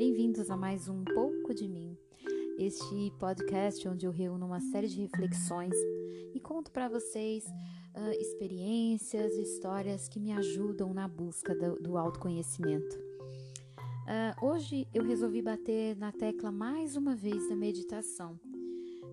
Bem-vindos a mais um Pouco de Mim, este podcast onde eu reúno uma série de reflexões e conto para vocês uh, experiências, histórias que me ajudam na busca do, do autoconhecimento. Uh, hoje eu resolvi bater na tecla mais uma vez da meditação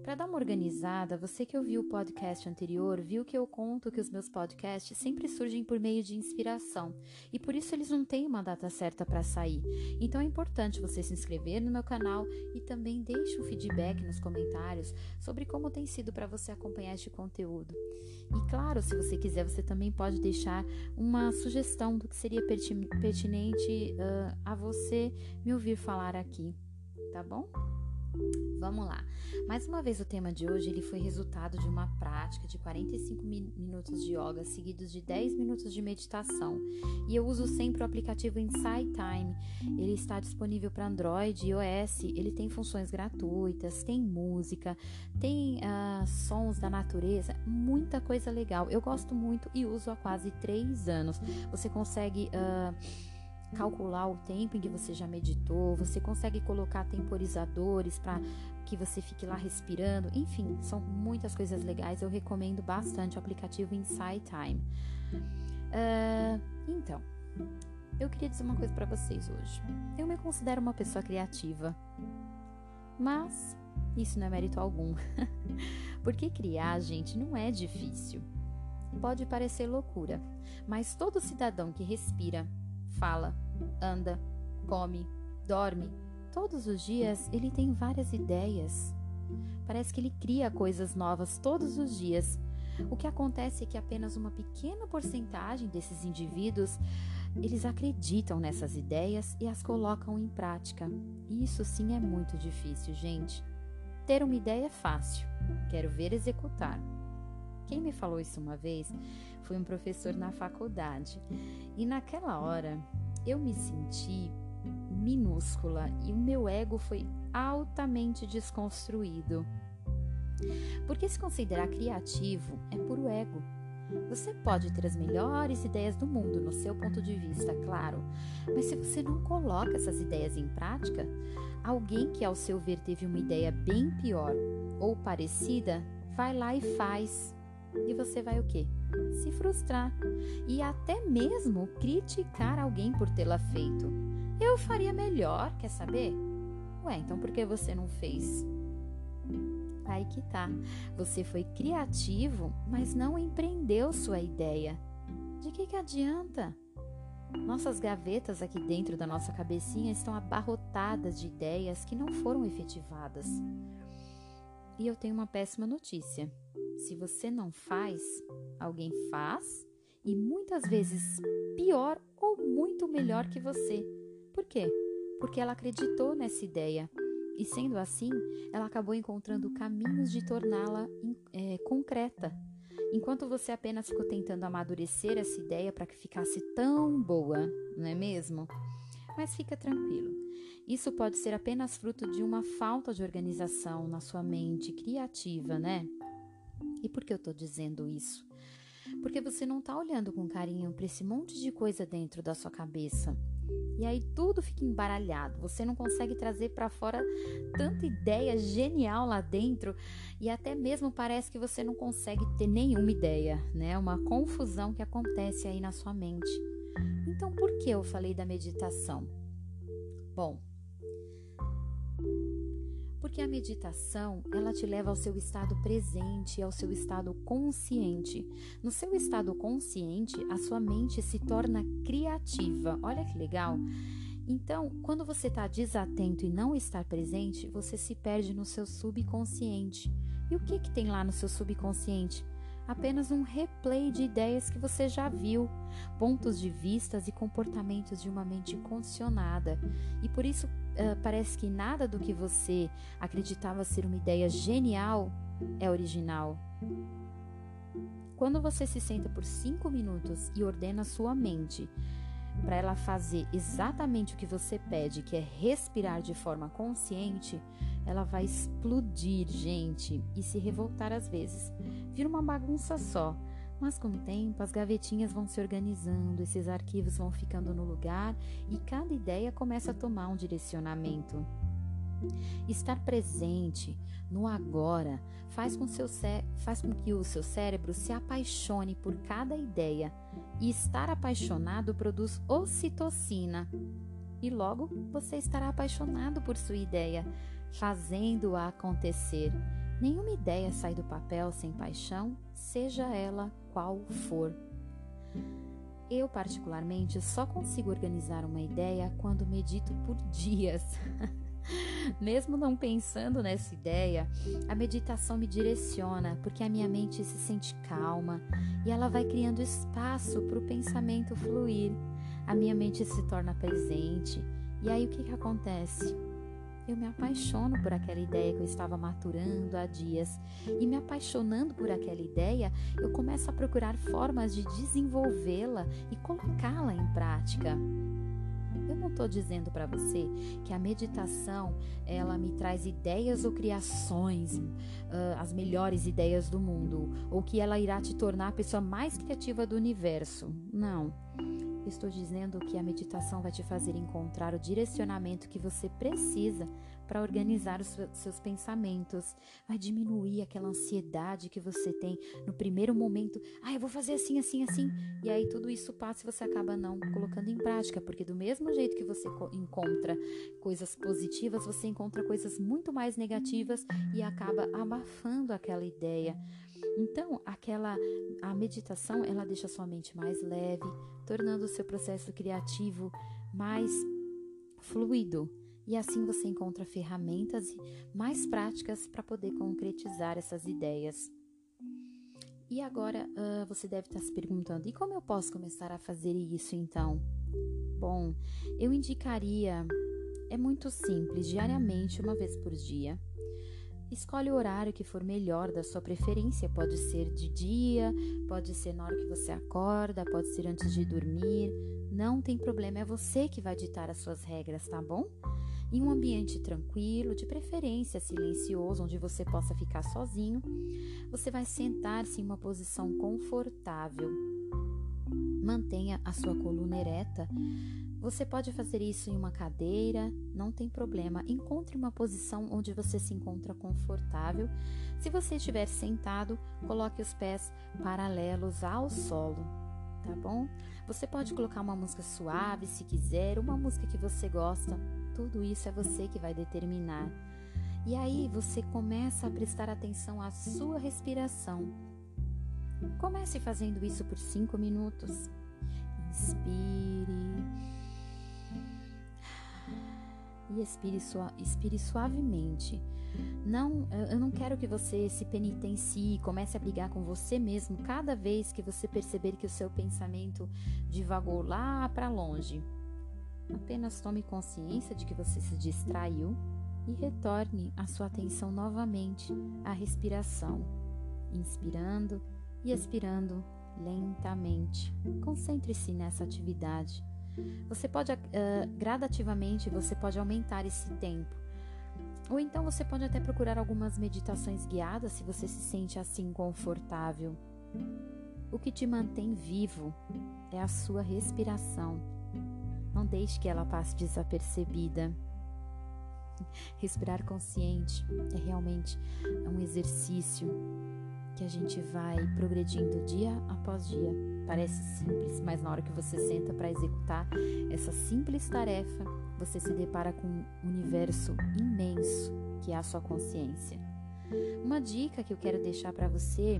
para dar uma organizada, você que ouviu o podcast anterior viu que eu conto que os meus podcasts sempre surgem por meio de inspiração e por isso eles não têm uma data certa para sair. Então é importante você se inscrever no meu canal e também deixe um feedback nos comentários sobre como tem sido para você acompanhar este conteúdo. E claro, se você quiser, você também pode deixar uma sugestão do que seria pertinente uh, a você me ouvir falar aqui, tá bom? Vamos lá. Mais uma vez o tema de hoje ele foi resultado de uma prática de 45 minutos de yoga seguidos de 10 minutos de meditação. E eu uso sempre o aplicativo Insight Time. Ele está disponível para Android e iOS. Ele tem funções gratuitas, tem música, tem uh, sons da natureza, muita coisa legal. Eu gosto muito e uso há quase 3 anos. Você consegue uh, calcular o tempo em que você já meditou, você consegue colocar temporizadores para que você fique lá respirando, enfim, são muitas coisas legais. Eu recomendo bastante o aplicativo Insight Time. Uh, então, eu queria dizer uma coisa para vocês hoje. Eu me considero uma pessoa criativa, mas isso não é mérito algum, porque criar, gente, não é difícil. Pode parecer loucura, mas todo cidadão que respira fala, anda, come, dorme. Todos os dias ele tem várias ideias. Parece que ele cria coisas novas todos os dias. O que acontece é que apenas uma pequena porcentagem desses indivíduos eles acreditam nessas ideias e as colocam em prática. Isso sim é muito difícil, gente. Ter uma ideia é fácil, quero ver executar. Quem me falou isso uma vez foi um professor na faculdade. E naquela hora eu me senti minúscula e o meu ego foi altamente desconstruído. Porque se considerar criativo é puro ego. Você pode ter as melhores ideias do mundo no seu ponto de vista, claro, mas se você não coloca essas ideias em prática, alguém que ao seu ver teve uma ideia bem pior ou parecida vai lá e faz. E você vai o quê? Se frustrar e até mesmo criticar alguém por tê-la feito. Eu faria melhor, quer saber? Ué, então por que você não fez? Aí que tá. Você foi criativo, mas não empreendeu sua ideia. De que, que adianta? Nossas gavetas aqui dentro da nossa cabecinha estão abarrotadas de ideias que não foram efetivadas. E eu tenho uma péssima notícia. Se você não faz, alguém faz e muitas vezes pior ou muito melhor que você. Por quê? Porque ela acreditou nessa ideia e, sendo assim, ela acabou encontrando caminhos de torná-la é, concreta. Enquanto você apenas ficou tentando amadurecer essa ideia para que ficasse tão boa, não é mesmo? Mas fica tranquilo. Isso pode ser apenas fruto de uma falta de organização na sua mente criativa, né? E por que eu estou dizendo isso? Porque você não está olhando com carinho para esse monte de coisa dentro da sua cabeça. E aí tudo fica embaralhado. Você não consegue trazer para fora tanta ideia genial lá dentro e até mesmo parece que você não consegue ter nenhuma ideia, né? Uma confusão que acontece aí na sua mente. Então, por que eu falei da meditação? Bom, porque a meditação, ela te leva ao seu estado presente, ao seu estado consciente. No seu estado consciente, a sua mente se torna criativa. Olha que legal. Então, quando você está desatento e não estar presente, você se perde no seu subconsciente. E o que, que tem lá no seu subconsciente? Apenas um replay de ideias que você já viu, pontos de vistas e comportamentos de uma mente condicionada. E por isso uh, parece que nada do que você acreditava ser uma ideia genial é original. Quando você se senta por cinco minutos e ordena sua mente para ela fazer exatamente o que você pede, que é respirar de forma consciente, ela vai explodir, gente, e se revoltar às vezes. Vira uma bagunça só. Mas com o tempo, as gavetinhas vão se organizando, esses arquivos vão ficando no lugar e cada ideia começa a tomar um direcionamento. Estar presente no agora faz com, seu faz com que o seu cérebro se apaixone por cada ideia e estar apaixonado produz ocitocina. E logo você estará apaixonado por sua ideia, fazendo-a acontecer. Nenhuma ideia sai do papel sem paixão, seja ela qual for. Eu, particularmente, só consigo organizar uma ideia quando medito por dias. Mesmo não pensando nessa ideia, a meditação me direciona porque a minha mente se sente calma e ela vai criando espaço para o pensamento fluir. A minha mente se torna presente. E aí o que, que acontece? Eu me apaixono por aquela ideia que eu estava maturando há dias. E me apaixonando por aquela ideia, eu começo a procurar formas de desenvolvê-la e colocá-la em prática. Eu não estou dizendo para você que a meditação ela me traz ideias ou criações, uh, as melhores ideias do mundo, ou que ela irá te tornar a pessoa mais criativa do universo. Não. Estou dizendo que a meditação vai te fazer encontrar o direcionamento que você precisa para organizar os seus pensamentos, vai diminuir aquela ansiedade que você tem no primeiro momento. Ah, eu vou fazer assim, assim, assim. E aí tudo isso passa e você acaba não colocando em prática, porque do mesmo jeito que você encontra coisas positivas, você encontra coisas muito mais negativas e acaba abafando aquela ideia. Então, aquela a meditação, ela deixa sua mente mais leve, tornando o seu processo criativo mais fluido. E assim você encontra ferramentas mais práticas para poder concretizar essas ideias. E agora uh, você deve estar se perguntando: e como eu posso começar a fazer isso então? Bom, eu indicaria, é muito simples, diariamente, uma vez por dia. Escolhe o horário que for melhor da sua preferência. Pode ser de dia, pode ser na hora que você acorda, pode ser antes de dormir. Não tem problema, é você que vai ditar as suas regras, tá bom? em um ambiente tranquilo, de preferência silencioso, onde você possa ficar sozinho. Você vai sentar-se em uma posição confortável. Mantenha a sua coluna ereta. Você pode fazer isso em uma cadeira, não tem problema. Encontre uma posição onde você se encontra confortável. Se você estiver sentado, coloque os pés paralelos ao solo, tá bom? Você pode colocar uma música suave se quiser, uma música que você gosta tudo isso é você que vai determinar. E aí você começa a prestar atenção à sua respiração. Comece fazendo isso por cinco minutos. Inspire. E expire, expire suavemente. Não, eu não quero que você se penitencie e comece a brigar com você mesmo cada vez que você perceber que o seu pensamento divagou lá para longe. Apenas tome consciência de que você se distraiu e retorne a sua atenção novamente à respiração, inspirando e expirando lentamente. Concentre-se nessa atividade. Você pode uh, gradativamente você pode aumentar esse tempo. Ou então você pode até procurar algumas meditações guiadas se você se sente assim confortável. O que te mantém vivo é a sua respiração não deixe que ela passe desapercebida. Respirar consciente é realmente um exercício que a gente vai progredindo dia após dia. Parece simples, mas na hora que você senta para executar essa simples tarefa, você se depara com um universo imenso que é a sua consciência. Uma dica que eu quero deixar para você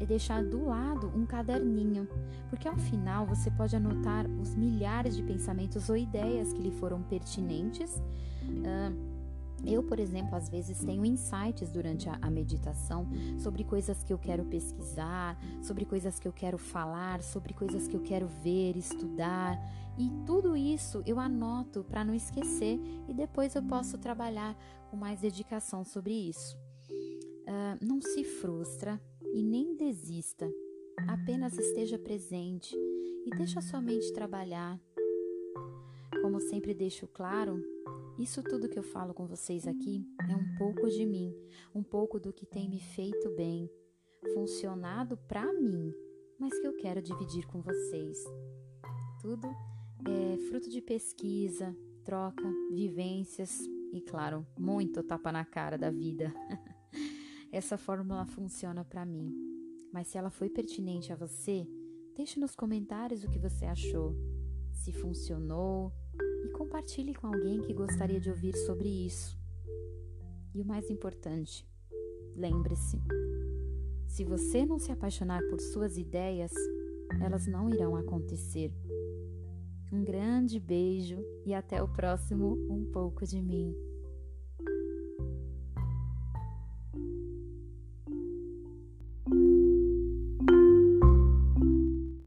é deixar do lado um caderninho, porque ao final você pode anotar os milhares de pensamentos ou ideias que lhe foram pertinentes. Uh, eu, por exemplo, às vezes tenho insights durante a, meditação sobre coisas que eu quero pesquisar, sobre coisas que eu quero falar, sobre coisas que eu quero ver, estudar. E tudo isso eu anoto para não esquecer e depois eu posso trabalhar com mais dedicação sobre isso. Uh, não se frustra, e nem desista. Apenas esteja presente e deixe a sua mente trabalhar. Como sempre deixo claro, isso tudo que eu falo com vocês aqui é um pouco de mim, um pouco do que tem me feito bem, funcionado para mim, mas que eu quero dividir com vocês. Tudo é fruto de pesquisa, troca, vivências e, claro, muito tapa na cara da vida. Essa fórmula funciona para mim, mas se ela foi pertinente a você, deixe nos comentários o que você achou, se funcionou compartilhe com alguém que gostaria de ouvir sobre isso. E o mais importante, lembre-se: se você não se apaixonar por suas ideias, elas não irão acontecer. Um grande beijo e até o próximo Um pouco de mim.